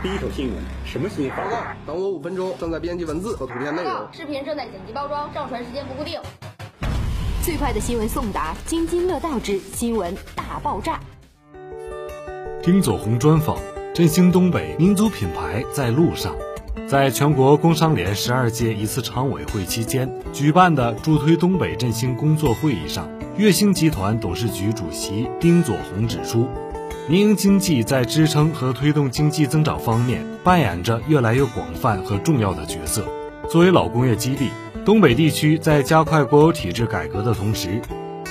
第一手新闻，什么新闻？报告，等我五分钟，正在编辑文字和图片内容。视频正在剪辑包装，上传时间不固定。最快的新闻送达，津津乐道之新闻大爆炸。丁佐红专访：振兴东北民族品牌在路上。在全国工商联十二届一次常委会期间举办的助推东北振兴工作会议上，粤兴集团董事局主席丁佐红指出，民营经济在支撑和推动经济增长方面扮演着越来越广泛和重要的角色。作为老工业基地，东北地区在加快国有体制改革的同时，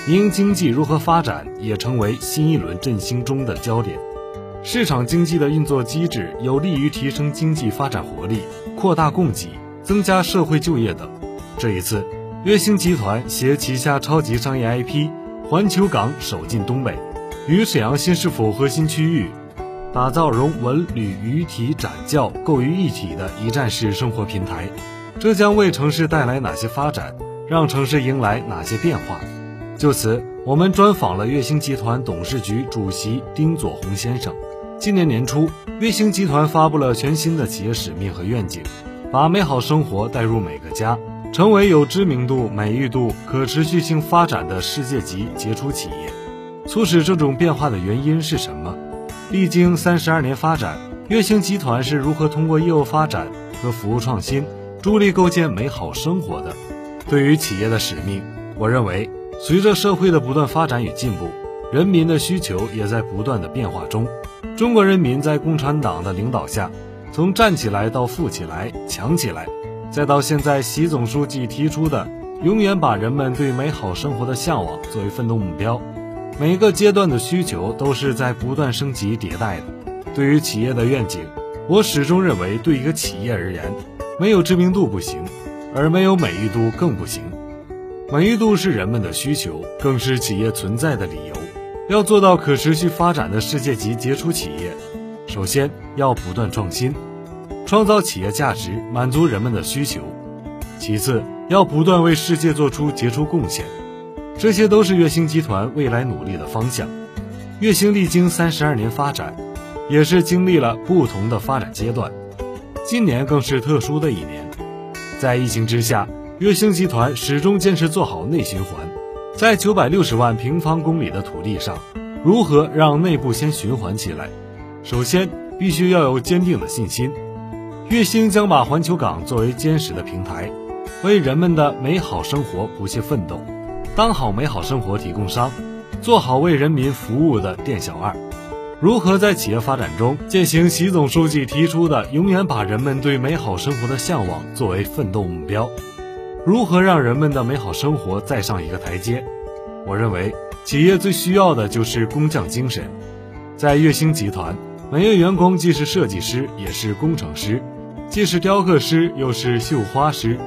民营经济如何发展也成为新一轮振兴中的焦点。市场经济的运作机制有利于提升经济发展活力、扩大供给、增加社会就业等。这一次，月星集团携旗下超级商业 IP 环球港首进东北，与沈阳新市府核心区域打造融文旅渔体展教购于一体的一站式生活平台。这将为城市带来哪些发展？让城市迎来哪些变化？就此，我们专访了月星集团董事局主席丁佐红先生。今年年初，月星集团发布了全新的企业使命和愿景，把美好生活带入每个家，成为有知名度、美誉度、可持续性发展的世界级杰出企业。促使这种变化的原因是什么？历经三十二年发展，粤兴集团是如何通过业务发展和服务创新，助力构建美好生活的？对于企业的使命，我认为，随着社会的不断发展与进步，人民的需求也在不断的变化中。中国人民在共产党的领导下，从站起来到富起来、强起来，再到现在习总书记提出的永远把人们对美好生活的向往作为奋斗目标，每个阶段的需求都是在不断升级迭代的。对于企业的愿景，我始终认为，对一个企业而言，没有知名度不行，而没有美誉度更不行。美誉度是人们的需求，更是企业存在的理由。要做到可持续发展的世界级杰出企业，首先要不断创新，创造企业价值，满足人们的需求；其次要不断为世界做出杰出贡献。这些都是粤兴集团未来努力的方向。粤兴历经三十二年发展，也是经历了不同的发展阶段。今年更是特殊的一年，在疫情之下，粤兴集团始终坚持做好内循环。在九百六十万平方公里的土地上，如何让内部先循环起来？首先，必须要有坚定的信心。粤兴将把环球港作为坚实的平台，为人们的美好生活不懈奋斗，当好美好生活提供商，做好为人民服务的店小二。如何在企业发展中践行习总书记提出的永远把人们对美好生活的向往作为奋斗目标？如何让人们的美好生活再上一个台阶？我认为，企业最需要的就是工匠精神。在粤兴集团，每位员工既是设计师，也是工程师，既是雕刻师，又是绣花师。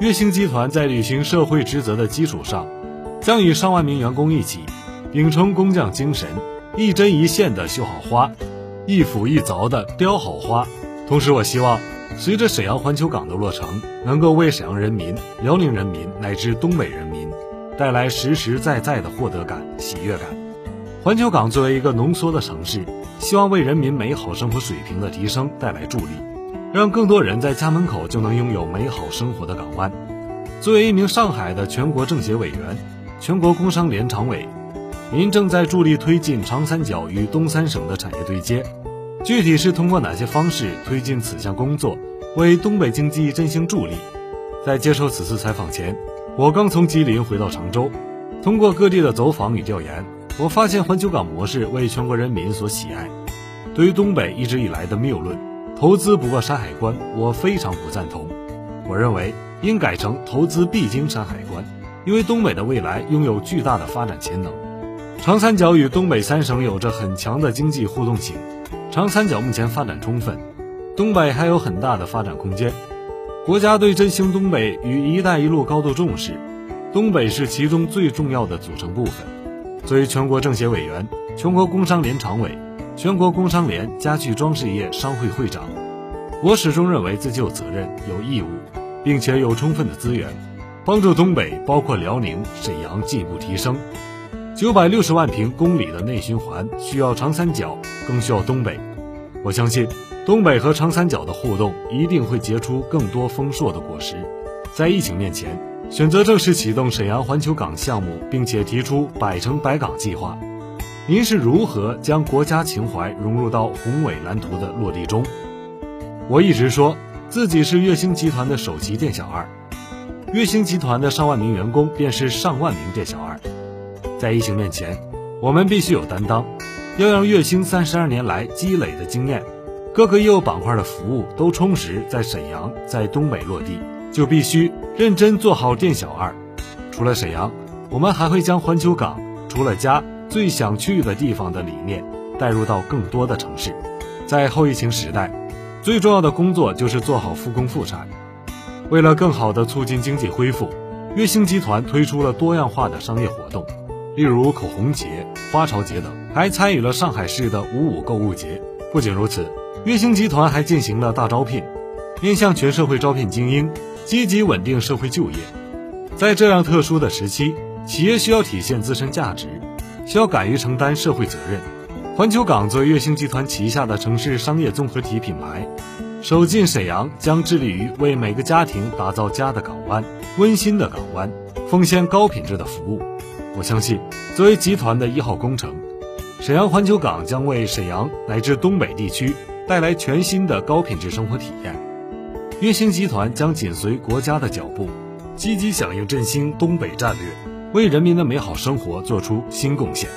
粤兴集团在履行社会职责的基础上，将与上万名员工一起，秉承工匠精神，一针一线的绣好花，一斧一凿的雕好花。同时，我希望。随着沈阳环球港的落成，能够为沈阳人民、辽宁人民乃至东北人民带来实实在在的获得感、喜悦感。环球港作为一个浓缩的城市，希望为人民美好生活水平的提升带来助力，让更多人在家门口就能拥有美好生活的港湾。作为一名上海的全国政协委员、全国工商联常委，您正在助力推进长三角与东三省的产业对接。具体是通过哪些方式推进此项工作，为东北经济振兴助力？在接受此次采访前，我刚从吉林回到常州，通过各地的走访与调研，我发现环球港模式为全国人民所喜爱。对于东北一直以来的谬论“投资不过山海关”，我非常不赞同。我认为应改成“投资必经山海关”，因为东北的未来拥有巨大的发展潜能。长三角与东北三省有着很强的经济互动性。长三角目前发展充分，东北还有很大的发展空间。国家对振兴东北与“一带一路”高度重视，东北是其中最重要的组成部分。作为全国政协委员、全国工商联常委、全国工商联家具装饰业商会会长，我始终认为自己有责任、有义务，并且有充分的资源，帮助东北，包括辽宁、沈阳进一步提升。九百六十万平公里的内循环需要长三角，更需要东北。我相信东北和长三角的互动一定会结出更多丰硕的果实。在疫情面前，选择正式启动沈阳环球港项目，并且提出百城百港计划。您是如何将国家情怀融入到宏伟蓝图的落地中？我一直说自己是月星集团的首席店小二，月星集团的上万名员工便是上万名店小二。在疫情面前，我们必须有担当，要让月星三十二年来积累的经验，各个业务板块的服务都充实在沈阳，在东北落地，就必须认真做好店小二。除了沈阳，我们还会将环球港除了家。最想去的地方的理念带入到更多的城市，在后疫情时代，最重要的工作就是做好复工复产。为了更好地促进经济恢复，月星集团推出了多样化的商业活动，例如口红节、花潮节等，还参与了上海市的五五购物节。不仅如此，月星集团还进行了大招聘，面向全社会招聘精英，积极稳定社会就业。在这样特殊的时期，企业需要体现自身价值。需要敢于承担社会责任。环球港作为月星集团旗下的城市商业综合体品牌，首进沈阳，将致力于为每个家庭打造家的港湾、温馨的港湾，奉献高品质的服务。我相信，作为集团的一号工程，沈阳环球港将为沈阳乃至东北地区带来全新的高品质生活体验。月星集团将紧随国家的脚步，积极响应振兴东北战略。为人民的美好生活做出新贡献。